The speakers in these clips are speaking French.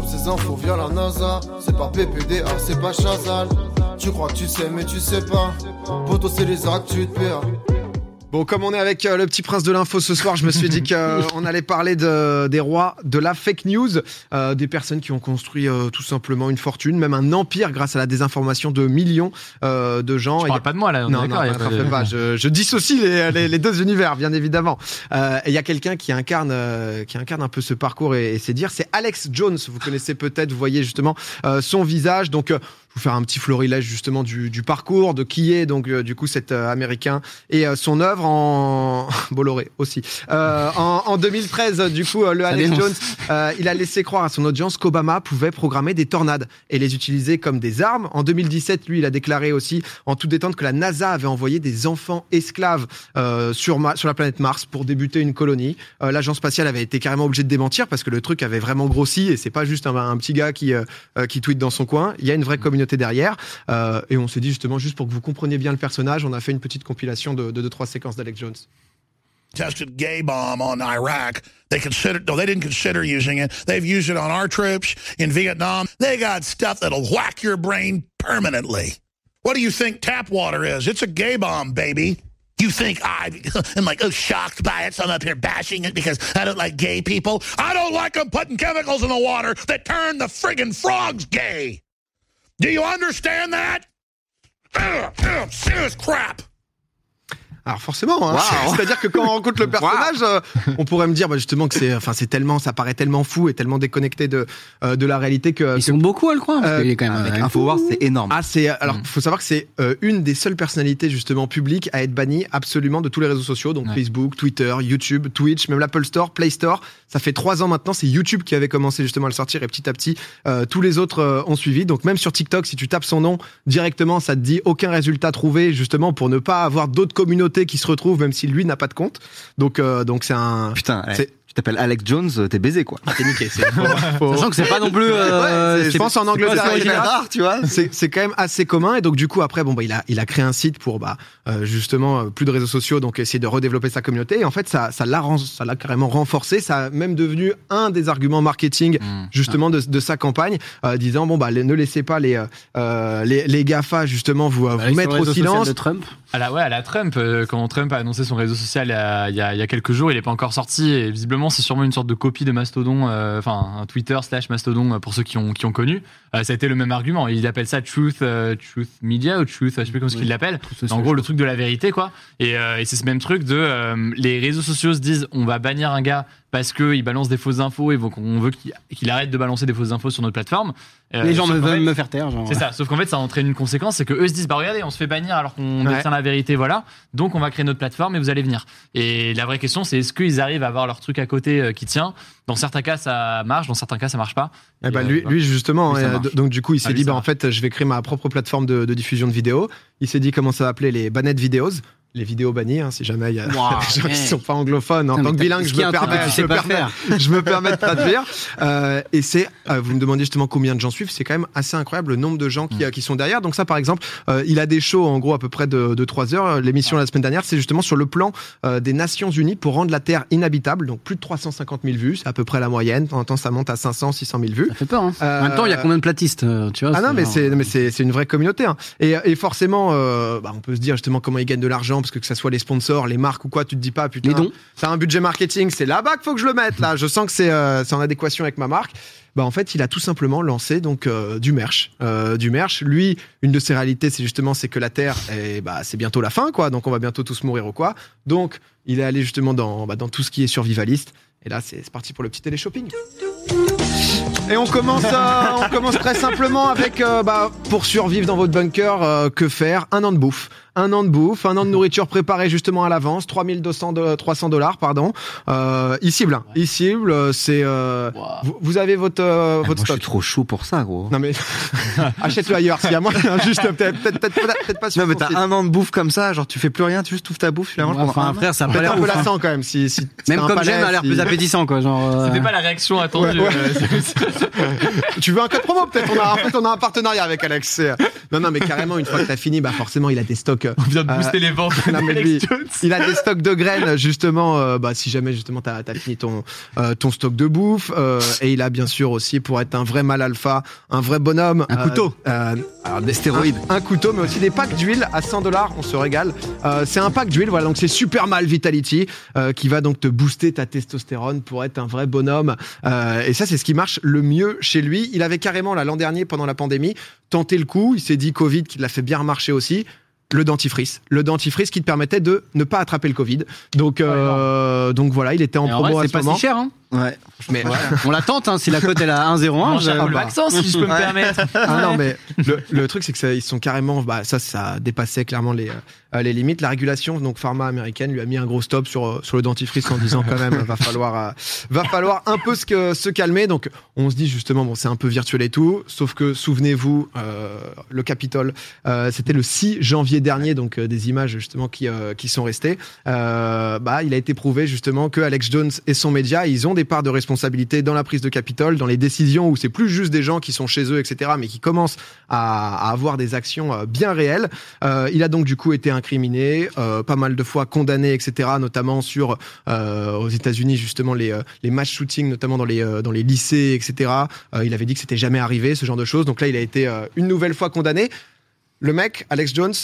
ces infos via la NASA. C'est pas PPDA, c'est pas Chazal. Tu crois que tu sais, mais tu sais pas. Poto, c'est les actes, tu te perds. Bon, comme on est avec euh, le petit prince de l'info ce soir, je me suis dit qu'on allait parler de, des rois de la fake news, euh, des personnes qui ont construit euh, tout simplement une fortune, même un empire grâce à la désinformation de millions euh, de gens. Je Et- parle pas de moi là, on est non, non, y a non, pas de- pas. Je, je dissocie les, les, les deux univers, bien évidemment. Euh, et Il y a quelqu'un qui incarne, euh, qui incarne un peu ce parcours et, et c'est dire, c'est Alex Jones. Vous connaissez peut-être, vous voyez justement euh, son visage. Donc, euh, vous faire un petit florilège justement du, du parcours, de qui est donc euh, du coup cet euh, Américain et euh, son œuvre en Bolloré aussi. Euh, en, en 2013, euh, du coup, le Alex dénonce. Jones, euh, il a laissé croire à son audience qu'Obama pouvait programmer des tornades et les utiliser comme des armes. En 2017, lui, il a déclaré aussi en toute détente que la NASA avait envoyé des enfants esclaves euh, sur, Ma- sur la planète Mars pour débuter une colonie. Euh, L'agence spatiale avait été carrément obligée de démentir parce que le truc avait vraiment grossi et c'est pas juste un, un petit gars qui, euh, euh, qui tweet dans son coin. Il y a une vraie communauté derrière. Euh, et on s'est dit justement, juste pour que vous compreniez bien le personnage, on a fait une petite compilation de 2-3 séquences d'Alex Jones. tested gay bomb on Iraq. They considered, no, they didn't consider using it. They've used it on our troops in Vietnam. They got stuff that'll whack your brain permanently. What do you think tap water is? It's a gay bomb, baby. You think I am like, oh, shocked by it, so I'm up here bashing it because I don't like gay people? I don't like them putting chemicals in the water that turn the friggin' frogs gay. Do you understand that? Ugh, ugh, serious crap. Alors forcément, hein, Wow. c'est-à-dire que quand on rencontre le personnage, euh, on pourrait me dire bah, justement que c'est, enfin c'est tellement, ça paraît tellement fou et tellement déconnecté de euh, de la réalité que. Ils sont beaucoup à le croire, parce Euh, qu'il est quand même Avec un Infowars, c'est énorme. Ah c'est alors Mm. faut savoir que c'est euh, une des seules personnalités justement publiques à être bannie absolument de tous les réseaux sociaux donc Ouais. Facebook, Twitter, YouTube, Twitch, même l'Apple Store, Play Store. Ça fait trois ans maintenant, c'est YouTube qui avait commencé justement à le sortir et petit à petit euh, tous les autres euh, ont suivi. Donc même sur TikTok, si tu tapes son nom directement, ça te dit aucun résultat trouvé justement pour ne pas avoir d'autres communautés qui se retrouvent même si lui n'a pas de compte. Donc euh, donc c'est un Putain, C'est- tu t'appelles Alex Jones, euh, t'es baisé quoi. Ah, t'es niqué, c'est Sachant que c'est pas non plus. euh, Ouais, c'est- je pense en C'est Angleterre, là, rare, tu vois. c'est c'est quand même assez commun et donc du coup après bon bah il a il a créé un site pour bah euh, justement plus de réseaux sociaux donc essayer de redévelopper sa communauté et en fait ça ça l'a ren- ça l'a carrément renforcé ça a même devenu un des arguments marketing Mm. justement de, de sa campagne euh, disant bon bah les- ne laissez pas les les, les Gafa justement vous bah, vous mettre au silence de Trump. À la, ouais, à la Trump, quand Trump a annoncé son réseau social il y a, il y a, il y a quelques jours, il n'est pas encore sorti et visiblement c'est sûrement une sorte de copie de Mastodon, euh, enfin un Twitter slash Mastodon euh, pour ceux qui ont, qui ont connu. Euh, ça a été le même argument. Il appelle ça Truth, Truth Media ou Truth, je sais plus comment ce qu'il l'appelle. En gros, le truc de la vérité, quoi. Et, et c'est ce même truc de les réseaux sociaux se disent on va bannir un gars parce qu'il balance des fausses infos et donc on veut qu'il arrête de balancer des fausses infos sur notre plateforme. Euh, Les gens me veulent fait- me faire taire. c'est ça, sauf qu'en fait ça entraîne une conséquence, c'est que eux se disent bah regardez, on se fait bannir alors qu'on Ouais. détient la vérité, voilà. Donc on va créer notre plateforme et vous allez venir. Et la vraie question c'est est-ce qu'ils arrivent à avoir leur truc à côté euh, qui tient? Dans certains cas ça marche, dans certains cas ça marche pas. Eh ben, Et, euh, lui, justement, Lui, donc du coup, il s'est Ah, lui, dit, bah, en fait, je vais créer ma propre plateforme de, de diffusion de vidéos. Il s'est dit comment ça va appeler les Banned Videos, les vidéos bannies, hein, si jamais il y a Wow, des gens qui hey. sont pas anglophones. En Non, tant que bilingue, je me permets, je me pas permets- je me permets de traduire. Euh, et c'est, euh, vous me demandez justement combien de gens suivent, c'est quand même assez incroyable le nombre de gens qui, Mm. qui sont derrière. Donc ça, par exemple, euh, il a des shows en gros à peu près de, de 3 heures. L'émission la semaine dernière, c'est justement sur le plan euh, des Nations Unies pour rendre la Terre inhabitable. Donc plus de 350 000 vues, c'est à peu près la moyenne. De temps en temps, ça monte à 500, 600 000 vues. Ça fait peur. Hein. Euh, En même temps, il y a combien de platistes euh, tu vois, Ah non, mais c'est mais c'est c'est une vraie communauté. Hein. Et, et forcément, euh, bah, on peut se dire justement comment ils gagnent de l'argent parce que que ça soit les sponsors, les marques ou quoi, tu te dis pas putain. Les dons. C'est un budget marketing, c'est là-bas qu'il faut que je le mette. Là, je sens que c'est euh, c'est en adéquation avec ma marque. Bah en fait, il a tout simplement lancé donc euh, du merch, euh, du merch. Lui, une de ses réalités, c'est justement c'est que la Terre, est, bah c'est bientôt la fin quoi, donc on va bientôt tous mourir ou quoi. Donc il est allé justement dans bah, dans tout ce qui est survivaliste. Et là, c'est c'est parti pour le petit télé-shopping. Et on commence, euh, on commence très simplement avec, euh, bah, pour survivre dans votre bunker, euh, que faire? Un an de bouffe. Un an de bouffe, un an de nourriture préparée justement à l'avance, 3200 de, 300 dollars, pardon. Euh, e-cible, hein. e-cible, euh, c'est, euh, Wow. vous, vous avez votre, euh, Ah, votre moi, je suis stock. trop chaud pour ça, gros. Non mais, achète-le ailleurs, s'il y a moins, juste, peut-être, peut-être, peut-être, peut-être pas sur Non, mais t'as un an de bouffe comme ça, genre tu fais plus rien, tu juste ouvres ta bouffe, manges pendant Enfin, un frère, ça l'air un peu hein. lassant quand même, si, si Même comme j'aime, a l'air si- plus appétissant, quoi. Genre. euh, C'était pas la réaction attendue. Ouais, ouais. euh, tu veux un code promo peut-être? On a, En fait, on a un partenariat avec Alex. euh, Non, non, mais carrément, une fois que t'as fini, bah forcément, il a des stocks. Euh, On vient de Euh, booster les ventes. non, mais d'Alex lui, Jones. il a des stocks de graines justement euh, bah, si jamais justement t'as as fini ton euh, ton stock de bouffe euh, et il a bien sûr aussi pour être un vrai mal alpha un vrai bonhomme Un couteau. euh, alors des stéroïdes un, un couteau mais aussi des packs d'huile à 100 dollars on se régale Euh, c'est un pack d'huile voilà donc c'est super mal vitality euh, qui va donc te booster ta testostérone pour être un vrai bonhomme Euh, et ça c'est ce qui marche le mieux chez lui il avait carrément l'an dernier pendant la pandémie tenté le coup il s'est dit covid qui l'a fait bien remarcher aussi le dentifrice. Le dentifrice qui te permettait de ne pas attraper le Covid. Donc, euh, donc voilà, il était en Et en promo vrai, à ce pas moment. si cher. Hein. Ouais. Mais, On la tente, hein, si la cote elle a 1,01. Moins cher je- que le bah. vaccin, si je peux me Ouais. permettre. ah non, mais le, le truc, c'est que ça, ils sont carrément, bah, ça, ça dépassait clairement les, euh, les limites. La régulation, donc pharma américaine, lui a mis un gros stop sur, euh, sur le dentifrice en disant quand même, va falloir, euh, va falloir un peu se, se calmer. Donc, on se dit justement, bon, c'est un peu virtuel et tout. Sauf que, souvenez-vous, euh, le Capitole, euh, c'était le 6 janvier dernier, donc euh, des images justement qui, euh, qui sont restées. Euh, bah, il a été prouvé justement que Alex Jones et son média, ils ont des parts de responsabilité dans la prise de Capitole, dans les décisions où c'est plus juste des gens qui sont chez eux, etc., mais qui commencent à, avoir des actions euh, bien réelles. Euh, il a donc du coup été incriminé, euh, pas mal de fois condamné, etc., notamment sur aux États-Unis justement les les match shootings, notamment dans les dans les lycées, etc. Il avait dit que c'était jamais arrivé, ce genre de choses. Donc là, il a été une nouvelle fois condamné. Le mec, Alex Jones,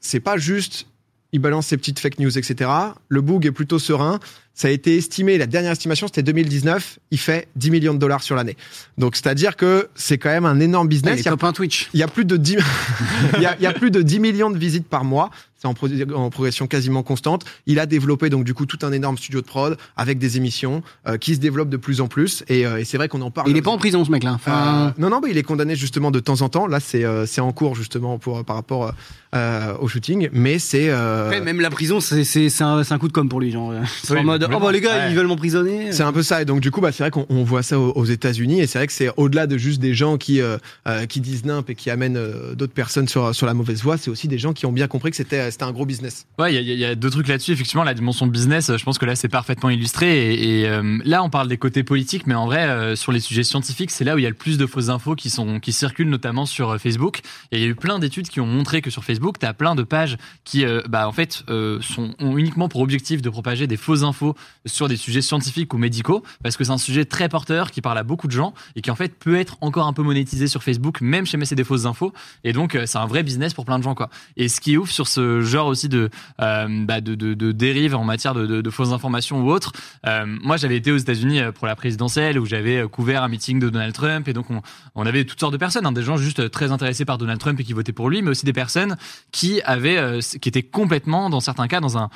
c'est pas juste il balance ses petites fake news, etc. Le boog est plutôt serein. Ça a été estimé, la dernière estimation, c'était 2019. Il fait 10 millions de dollars sur l'année. Donc, c'est-à-dire que c'est quand même un énorme business. il y a Twitch. il y a plus de 10 il y a, il y a plus de 10 millions de visites par mois. C'est en, pro- en progression quasiment constante. Il a développé donc du coup tout un énorme studio de prod avec des émissions euh, qui se développent de plus en plus. Et, euh, et c'est vrai qu'on en parle. Il est pas en prison ce mec-là. Euh, Enfin, non, non, mais il est condamné justement de temps en temps. Là, c'est euh, en cours justement pour par rapport euh, au shooting. Mais c'est euh, après, même la prison, c'est un, coup de com pour lui. Genre, Oui, en mode, oh bah les gars, Ouais. ils veulent m'emprisonner. C'est un peu ça. Et donc, du coup, bah, c'est vrai qu'on on voit ça aux, aux États-Unis. Et c'est vrai que c'est au-delà de juste des gens qui, euh, euh, qui disent nimp et qui amènent euh, d'autres personnes sur, sur la mauvaise voie. C'est aussi des gens qui ont bien compris que c'était c'était un gros business. Ouais, il y, a- il y a deux trucs là-dessus. Effectivement, la dimension business, je pense que là, c'est parfaitement illustré. Et, et, euh, là, on parle des côtés politiques, mais en vrai, euh, sur les sujets scientifiques, c'est là où il y a le plus de fausses infos qui sont qui circulent, notamment sur euh, Facebook. Et il y a eu plein d'études qui ont montré que sur Facebook, tu as plein de pages qui, euh, bah, en fait, euh, sont ont uniquement pour objectif de propager des fausses infos sur des sujets scientifiques ou médicaux, parce que c'est un sujet très porteur qui parle à beaucoup de gens et qui en fait peut être encore un peu monétisé sur Facebook, même chez c'est des fausses infos. Et donc, euh, c'est un vrai business pour plein de gens, quoi. Et ce qui est ouf sur ce genre aussi de euh, bah, de, de, dérive en matière de, fausses informations ou autres. Euh, moi, j'avais été aux États-Unis pour la présidentielle où j'avais couvert un meeting de Donald Trump et donc on, avait toutes sortes de personnes, hein, des gens juste très intéressés par Donald Trump et qui votaient pour lui, mais aussi des personnes qui avaient, qui étaient complètement, dans certains cas, dans un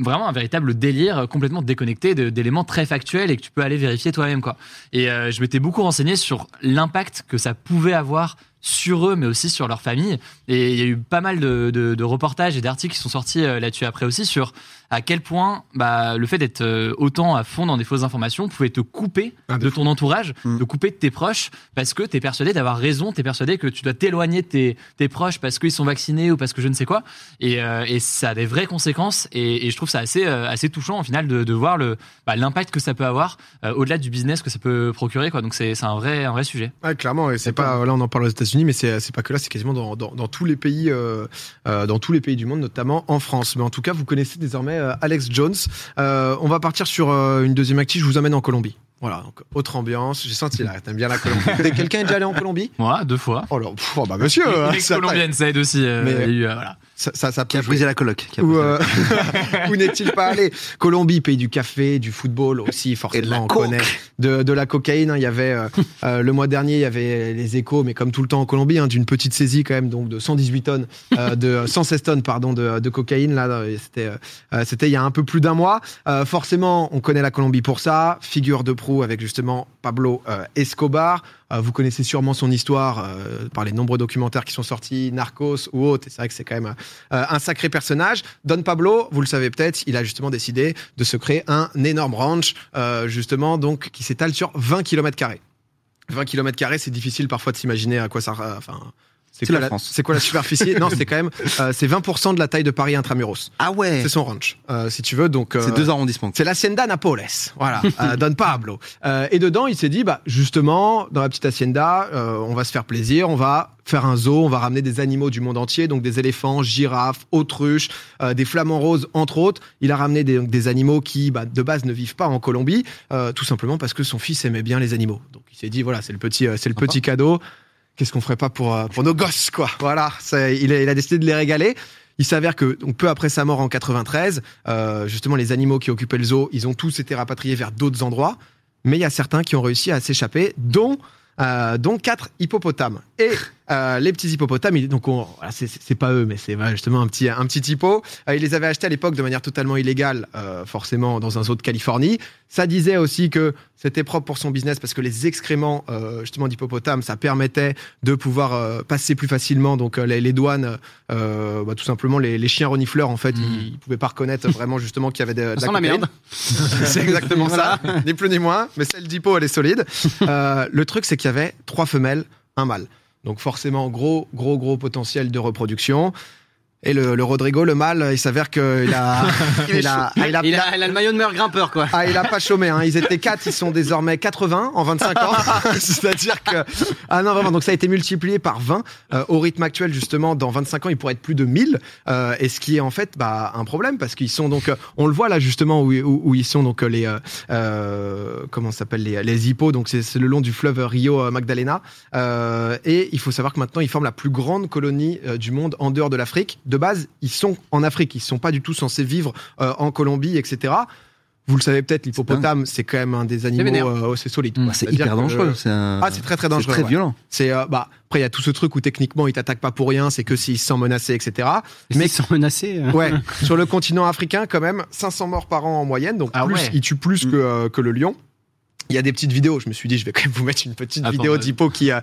vraiment un véritable délire euh, complètement déconnecté d'éléments très factuels et que tu peux aller vérifier toi-même quoi. Et euh, je m'étais beaucoup renseigné sur l'impact que ça pouvait avoir sur eux mais aussi sur leur famille et il y a eu pas mal de, de, de reportages et d'articles qui sont sortis euh, là-dessus après aussi sur à quel point bah, le fait d'être euh, autant à fond dans des fausses informations pouvait te couper Ah, de ton entourage, Mm. te couper de tes proches parce que tu es persuadé d'avoir raison, tu es persuadé que tu dois t'éloigner de tes, tes proches parce qu'ils sont vaccinés ou parce que je ne sais quoi et, euh, et ça a des vraies conséquences et, et je trouve ça assez, euh, assez touchant au final de, de voir le bah, l'impact que ça peut avoir euh, au-delà du business que ça peut procurer quoi donc c'est c'est un vrai, un vrai sujet. Ouais, clairement, et c'est pas là on en parle aux États-Unis, mais c'est c'est pas que là, c'est quasiment dans, dans, dans tous les pays, dans tous les pays du monde, notamment en France. Mais en tout cas, vous connaissez désormais Alex Jones. Euh, on va partir sur euh, une deuxième active. Je vous amène en Colombie. Voilà, donc autre ambiance. J'ai senti là, t'aimes bien la Colombie. Quelqu'un est déjà allé en Colombie? Moi, deux fois. Oh là, pff, oh bah monsieur, hein, ça, ex-colombienne, ça aide aussi. euh, Mais- eu, euh, voilà. Ça, ça, ça Qui a brisé la coloc. Où, euh, où n'est-il pas allé Colombie, pays du café, du football aussi, forcément, Et de la on coke. connaît. De, de la cocaïne, hein, il y avait euh, euh, le mois dernier, il y avait les échos, mais comme tout le temps en Colombie, hein, d'une petite saisie quand même, donc de 118 tonnes, euh, de 116 tonnes pardon de, de cocaïne. Là, euh, c'était euh, c'était il y a un peu plus d'un mois. Euh, forcément, on connaît la Colombie pour ça. Figure de proue avec justement Pablo euh, Escobar. Euh, vous connaissez sûrement son histoire euh, par les nombreux documentaires qui sont sortis, Narcos ou autres. C'est vrai que c'est quand même un sacré personnage. Don Pablo, vous le savez peut-être, il a justement décidé de se créer un énorme ranch, justement, donc qui s'étale sur 20 km carrés. 20 km c'est difficile parfois de s'imaginer à quoi ça, C'est quoi la France. C'est quoi la superficie Non, c'est quand même euh, c'est 20% de la taille de Paris intramuros. Ah ouais. C'est son ranch, euh, si tu veux. Donc euh, C'est deux arrondissements. c'est l'Hacienda Napoles, voilà, euh, Don Pablo. Euh, et dedans, il s'est dit, bah justement, dans la petite Hacienda, euh, on va se faire plaisir, on va faire un zoo, on va ramener des animaux du monde entier, donc des éléphants, girafes, autruches, euh, des flamants roses, entre autres. Il a ramené des, des animaux qui, bah, de base, ne vivent pas en Colombie, euh, tout simplement parce que son fils aimait bien les animaux. Donc il s'est dit, voilà, c'est le petit, c'est le petit cadeau. Qu'est-ce qu'on ferait pas pour euh, pour nos gosses, quoi Voilà, il, a, décidé de les régaler. Il s'avère que peu après sa mort en 93, euh, justement les animaux qui occupaient le zoo, ils ont tous été rapatriés vers d'autres endroits, mais il y a certains qui ont réussi à s'échapper, dont euh, dont quatre hippopotames. Et euh, les petits hippopotames, ils- donc on- voilà, c'est- pas eux, mais c'est justement un petit un petit hippo. Euh, ils les avaient achetés à l'époque de manière totalement illégale, euh, forcément dans un zoo de Californie. Ça disait aussi que c'était propre pour son business parce que les excréments justement d'hippopotames, ça permettait de pouvoir passer plus facilement donc les, les douanes, bah, tout simplement les, les chiens renifleurs en fait, Mm. ils, pouvaient pas reconnaître vraiment justement qu'il y avait de, de la cocaïne. merde. C'est exactement ça, ni plus ni moins. Mais celle d'Hippo, elle est solide. Le truc, c'est qu'il y avait trois femelles, un mâle. Donc forcément, gros, gros, gros potentiel de reproduction. Et le, le Rodrigo, le mâle, il s'avère qu'il a, il a, il a, Il a, il a le maillot de meilleur grimpeur, quoi. ah, il a pas chômé, hein. Ils étaient 4, ils sont désormais 80 en 25 ans. C'est-à-dire que, ah non, vraiment. Donc ça a été multiplié par 20. Euh, au rythme actuel, justement, dans 25 ans, il pourrait être plus de 1000. Euh, et ce qui est en fait, bah, un problème parce qu'ils sont donc, euh, on le voit là, justement, où, où, où ils sont donc, euh, les, euh, euh, comment s'appelle, les, les hippos. Donc c'est c'est le long du fleuve Rio Magdalena. Euh, et il faut savoir que maintenant, ils forment la plus grande colonie du monde en dehors de l'Afrique. De base, ils sont en Afrique. Ils sont pas du tout censés vivre euh, en Colombie, etc. Vous le savez peut-être, l'hippopotame, c'est quand même un des animaux, euh, c'est solide. Mm. C'est hyper dangereux. c'est un- Ah, c'est très très c'est dangereux. très ouais. violent. C'est euh, bah après il y a tout ce truc où techniquement il t'attaque pas pour rien, c'est que s'il se sent menacé, etc. Mais Mais ils sont menacés. euh. ouais, sur le continent africain quand même 500 morts par an en moyenne, donc Ah plus, ouais. il tue plus Mm. que euh, que le lion. Il y a des petites vidéos. Je me suis dit, je vais quand même vous mettre une petite Attends, vidéo d'hippo qui, euh,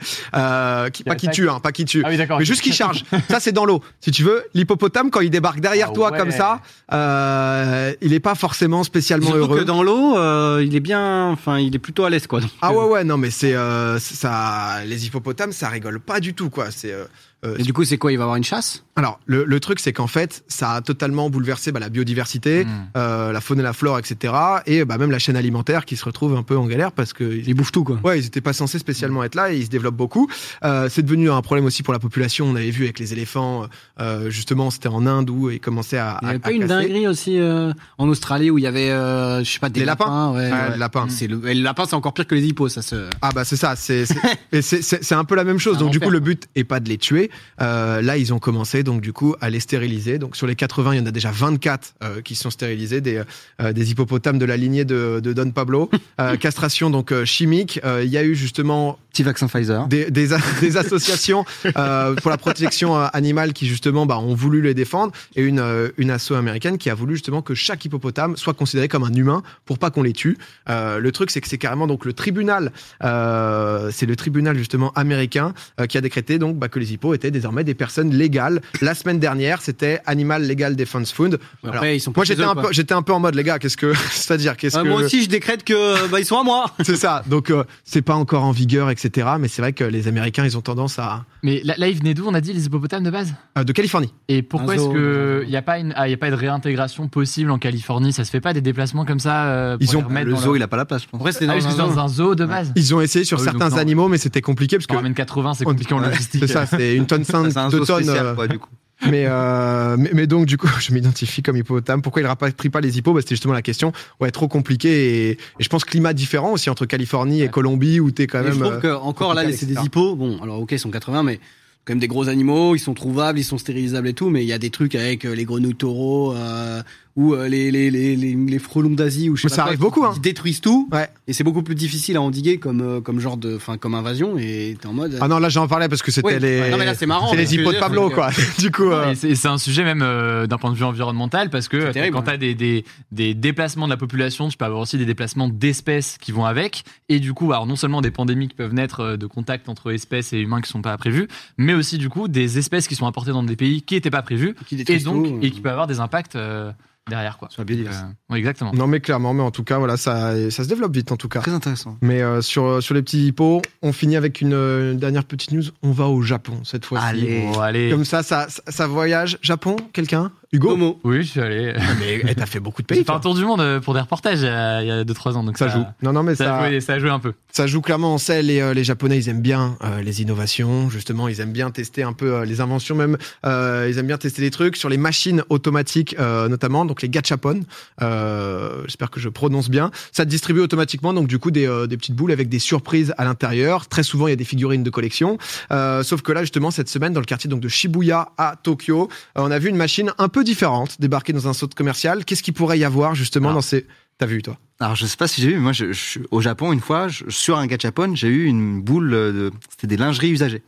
qui, Qui pas qui tue, hein, pas qui tue, Ah oui, d'accord. mais juste qui charge. ça, c'est dans l'eau. Si tu veux, l'hippopotame quand il débarque derrière Ah toi ouais. comme ça, euh, il est pas forcément spécialement Surtout heureux. que dans l'eau, euh, il est bien, enfin, il est plutôt à l'aise, quoi. Donc, Ah euh, ouais ouais non mais c'est euh, ça les hippopotames ça rigole pas du tout quoi c'est euh, Et du coup, c'est quoi Il va avoir une chasse? Alors le, le truc c'est qu'en fait ça a totalement bouleversé bah, la biodiversité Mm. euh, la faune et la flore etc et bah, même la chaîne alimentaire qui se retrouve un peu en galère parce que Il bouffe tout, quoi. Ouais, ils étaient pas censés spécialement être là et ils se développent beaucoup. Euh, c'est devenu un problème aussi pour la population. On avait vu avec les éléphants, euh, justement, c'était en Inde où ils commençaient à. Il y à- avait pas à une casser. dinguerie aussi euh, en Australie où il y avait, euh, je sais pas, des Les lapins ouais, Ouais, ouais. les lapins. C'est le, le lapin, c'est encore pire que les hippos, ça se. Ah bah c'est ça, c'est un peu la même chose. Donc du coup le but est pas de les tuer. Euh, là ils ont commencé donc du coup à les stériliser. Donc sur les 80 il y en a déjà 24 euh, qui sont stérilisés des euh, des hippopotames de la lignée de, de Don Pablo. Euh, castration donc euh, chimique. Euh, Il y a eu justement Petit vaccin Pfizer. des, des, a- des associations euh, pour la protection animale qui justement bah, ont voulu les défendre et une, euh, une asso américaine qui a voulu justement que chaque hippopotame soit considéré comme un humain pour pas qu'on les tue. Euh, le truc c'est que c'est carrément donc le tribunal, euh, c'est le tribunal justement américain euh, qui a décrété donc bah, que les hippos étaient désormais des personnes légales. La semaine dernière c'était Animal Legal Defense Fund. Après, Alors, ils sont Moi pas j'étais un peu j'étais un peu en mode les gars qu'est-ce que c'est-à-dire qu'est-ce Euh, que Moi aussi, je décrète que bah, ils sont à moi. c'est ça donc euh, c'est pas encore en vigueur etc mais c'est vrai que les Américains ils ont tendance à Mais là, là, ils venaient d'où On a dit les hippopotames de base? Euh, de Californie Et pourquoi est-ce zoo, que dans un il n'y a pas une ah, y a pas de réintégration possible en Californie? Ça se fait pas des déplacements comme ça euh, pour Ils ont- les Le zoo, leur- il a pas la place, je pense. Après, c'était Ah dans un zoo. dans un zoo de base. Ils ont essayé sur Ah oui, certains non. animaux, mais c'était compliqué parce que. ramène 80, c'est compliqué en logistique. C'est ça, c'est une tonne 5 C'est un de zoo tonnes. spécial, euh, quoi, du coup. mais, euh, mais, mais donc, du coup, je m'identifie comme hippopotame. Pourquoi il rapatrie pas les hippos? Bah, C'était justement la question. Ouais, trop compliqué. Et, et je pense climat différent aussi entre Californie et Ouais. Colombie où t'es quand Et même. je trouve euh, que encore là, c'est des hippos. Bon, alors ok, ils sont 80, mais quand même des gros animaux. Ils sont trouvables, ils sont stérilisables et tout. Mais il y a des trucs avec euh, les grenouilles taureaux euh, ou euh, les, les, les, les, les frelons d'Asie ou je sais pas ça quoi, arrive qui- beaucoup, hein. qui détruisent tout. Ouais. Et c'est beaucoup plus difficile à endiguer comme euh, comme genre de, enfin comme invasion. Et t'es en mode. Ah non, là j'en parlais parce que c'était Ouais, les. ouais, non, mais là, c'est marrant, C'est mais les hippos de Pablo, c'est quoi. du coup. euh, Et c'est c'est un sujet même euh, d'un point de vue environnemental parce que terrible, quand ouais. tu as des, des, des déplacements de la population, tu peux avoir aussi des déplacements d'espèces qui vont avec. Et du coup, alors non seulement des pandémies qui peuvent naître euh, de contact entre espèces et humains qui sont pas prévus, mais aussi du coup des espèces qui sont apportées dans des pays qui n'étaient pas prévus qui et donc tout. et qui peuvent avoir des impacts euh, derrière quoi. Sur la biodiversité. Euh, ouais, exactement. Non, mais clairement, mais en tout cas, voilà, ça, ça se développe vite en tout cas. Très intéressant. Mais euh, sur, sur les petits hippos, on finit avec une, euh, une dernière petite news. On va au Japon cette fois-ci. Allez. Bon, allez. Comme ça, ça, ça, ça voyage. Japon, quelqu'un? Hugo Homo. Oui, je suis allé. Ah, Mais eh, t'as fait beaucoup de J'ai pays. fait un tour du monde euh, pour des reportages euh, il y a 2-3 ans. Donc Ça joue. Non, non, mais Ça, ça, a joué, ça a joué un peu. ça joue clairement. On sait, les, euh, les Japonais, ils aiment bien euh, les innovations. Justement, ils aiment bien tester un peu euh, les inventions, même. Euh, ils aiment bien tester des trucs sur les machines automatiques, euh, notamment, donc les gachapon. Euh, J'espère que je prononce bien. Ça distribue automatiquement, donc du coup, des, euh, des petites boules avec des surprises à l'intérieur. Très souvent, il y a des figurines de collection. Euh, sauf que là, justement, cette semaine, dans le quartier donc de Shibuya à Tokyo, euh, on a vu une machine un peu différente débarquer dans un centre commercial. Qu'est-ce qu'il pourrait y avoir justement Ah. dans ces T'as vu toi? Alors je sais pas si j'ai vu, mais moi je, au Japon une fois, je- sur un gachapon, j'ai eu une boule de, c'était des lingeries usagées,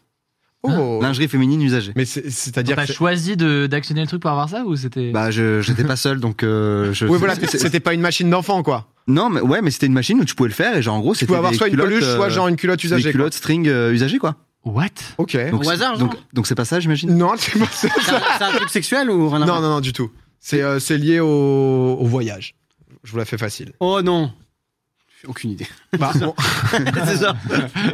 Oh. lingerie féminine usagée. Mais c'est- c'est-à-dire T'as choisi de- d'actionner le truc pour avoir ça ou c'était Bah je j'étais pas seul donc euh, je. oui voilà, c'était pas une machine d'enfant quoi. Non mais ouais mais c'était une machine où tu pouvais le faire et genre en gros Tu c'était pouvais avoir soit une peluche, soit euh, genre une culotte usagée. quoi. culottes string euh, usagées quoi. What? Ok. Donc Au hasard, donc genre donc c'est pas ça j'imagine? Non, c'est pas ça. C'est un, c'est un truc sexuel ou rien à Non, voir? non, non, du tout. C'est euh, c'est lié au, au voyage. Je vous la fais facile. Oh non Aucune idée. Bah, on- c'est ça.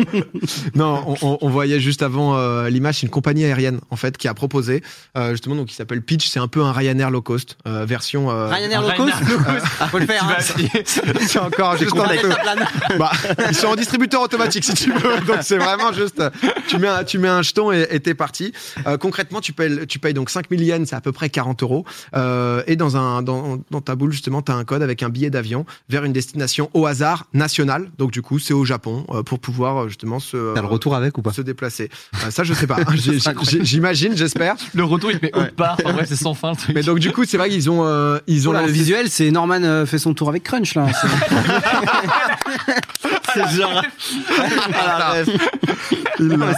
non, on, on- on voyait juste avant euh, l'image, c'est une compagnie aérienne en fait qui a proposé euh, justement donc qui s'appelle Pitch. C'est un peu un Ryanair low cost euh, version. euh, Ryanair low cost. Ah, Faut le faire. hein. c'est encore juste en dessous. Bah, ils sont en distributeur automatique si tu veux. Donc c'est vraiment juste, tu mets un, tu mets un jeton et et t'es parti. Euh, concrètement, tu payes, tu payes donc 5000 yens, c'est à peu près 40 euros. Euh, et dans un, dans, dans ta boule justement, t'as un code avec un billet d'avion vers une destination au hasard nationale. Donc du coup, c'est au Japon euh, pour pouvoir euh, justement se, T'as le retour avec ou pas se déplacer. Euh, ça, je sais pas. J'imagine, j'espère. Le retour il fait autre part. Enfin, c'est sans fin le truc. Mais donc du coup, c'est vrai qu'ils ont, euh, ils ont Oh là, le visuel, c'est Norman euh, fait son tour avec Crunch là. C'est genre. Ah,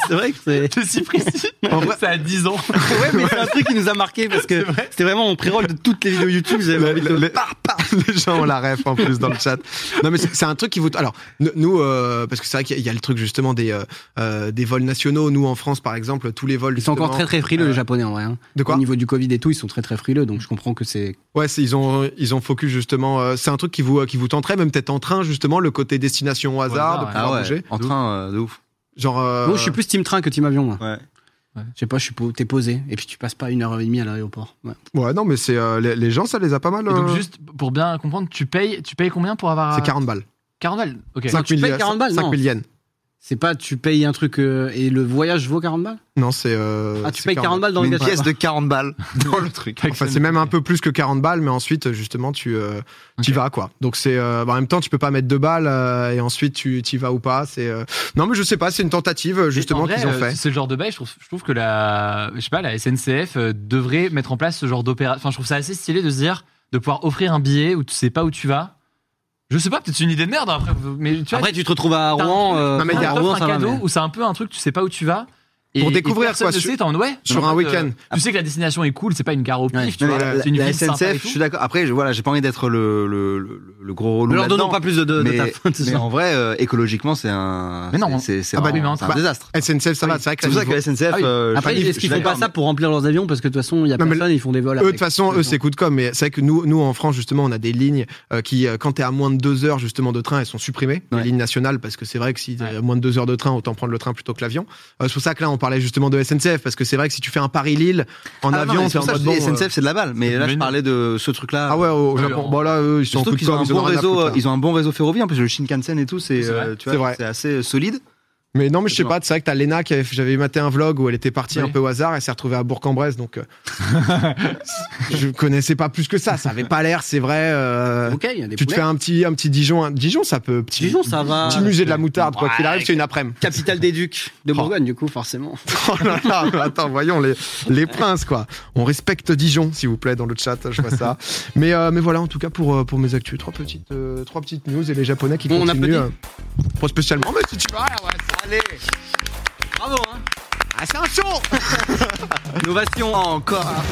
c'est vrai que c'est. c'est si précis. En vrai- Ça a 10 ans. Ouais, mais c'est un truc qui nous a marqué parce que c'était vraiment mon pré-roll de toutes les vidéos YouTube. J'avais envie de Le- le. le- les gens ont la ref en plus dans le chat. Non mais c'est c'est un truc qui vous. Alors nous, euh, parce que c'est vrai qu'il y a- il y a le truc justement des euh, euh, des vols nationaux. Nous en France par exemple, tous les vols. Ils sont encore très très frileux euh, les japonais en vrai. hein. De quoi Au niveau du Covid et tout, ils sont très très frileux donc je comprends que c'est. Ouais, c'est- ils ont ils ont focus justement. euh, c'est un truc qui vous qui vous tenterait même peut-être en train justement le côté destination au hasard, de pouvoir Ah ouais, bouger. en train euh, de ouf. Genre. euh, Moi, je suis plus team train que team avion moi. Ouais. Je sais pas, je suis t'es posé et puis tu passes pas une heure et demie à l'aéroport. Ouais. Ouais, non mais c'est euh, les, les gens ça les a pas mal. Et donc juste pour bien comprendre, tu payes, tu payes combien pour avoir c'est 40 balles. 40 balles. Ok. 5 tu payes 40 balles, 5 non. 000 yens. C'est pas tu payes un truc euh, et le voyage vaut 40 balles? Non, c'est. euh, Ah, tu payes 40 balles dans le Une pièce de 40 balles dans le truc. Enfin, c'est même un peu plus que 40 balles, mais ensuite, justement, tu euh, y vas, quoi. Donc, c'est. euh, bah, en même temps, tu peux pas mettre deux balles euh, et ensuite, tu y vas ou pas. C'est. euh, Non, mais je sais pas, c'est une tentative, justement, qu'ils ont euh, fait. C'est le genre de bail, je trouve, je trouve que la, je sais pas, la SNCF devrait mettre en place ce genre d'opération. Enfin, je trouve ça assez stylé de se dire, de pouvoir offrir un billet où tu sais pas où tu vas. Je sais pas, peut-être c'est une idée de merde hein, après, mais tu vois, Après, tu te retrouves à Rouen. euh, Non, mais il y a- à t'offres Rouen, un ça va, cadeau mais- où c'est un peu un truc, tu sais pas où tu vas. Et, Pour découvrir, et personne quoi, ne sur- sait, t'es en mode, ouais. sur un fait, week-end. tu sais que la destination est cool, c'est pas une gare au pif, Ouais. tu vois. c'est une la ville sympa et SNCF, tout. je suis d'accord. Après, je- voilà, j'ai pas envie d'être le, le, le, le gros relou. Ne leur donnons pas plus de, de, mais, en vrai, euh, écologiquement, c'est un. Mais non, c'est c'est Ah bah, un bah, désastre. SNCF, ça va, Oui. c'est vrai que C'est pour ça que la SNCF. Ah oui. euh, Après, est-ce qu'ils font pas ça pour remplir leurs avions Parce que de toute façon, il y a personne, ils font des vols. Eux, de toute façon, eux, c'est coup de com. Mais c'est vrai que nous, nous, en France, justement, on a des lignes euh, qui, euh, quand t'es à moins de deux heures, justement, de train, elles sont supprimées. Les lignes nationales, parce que c'est vrai que si t'es à moins de deux heures de train, autant prendre le train plutôt que l'avion. Euh, c'est pour ça que là, on parlait justement de SNCF, parce que c'est vrai que si tu fais un Paris-Lille en Ah avion, c'est en que mode bon. euh, SNCF, c'est de la balle. Mais là, je parlais de ce truc-là. Ah ouais, au Japon. on- Bon, là, eux, ils sont qu'ils ont un ils bon réseau, ils ont un bon réseau ferroviaire. En plus, le Shinkansen et tout, c'est, euh, tu vois, c'est assez solide. Mais non, mais je sais pas, c'est vrai que t'as Lena qui avait, j'avais maté un vlog où elle était partie Oui. un peu au hasard, elle s'est retrouvée à Bourg-en-Bresse, donc euh, je connaissais pas plus que ça, ça avait pas l'air, c'est vrai. euh, Ok, il y a des tu te fais un petit, un petit Dijon, un- Dijon ça peut, petit, Dijon, ça va. petit musée de la moutarde, quoi qu'il arrive, c'est une après-midi. Capitale des Ducs de Oh. Bourgogne, du coup, forcément. Oh là là, attends, voyons les, les princes, quoi. On respecte Dijon, s'il vous plaît, dans le chat, je vois ça. mais, euh, mais voilà, en tout cas, pour, pour mes actus, trois petites, trois petites news et les Japonais qui Bon, on continuent. applaudit euh, pas spécialement, mais si tu veux, ouais, ça, allez. Bravo, hein Ah, c'est un show! Innovation. Encore.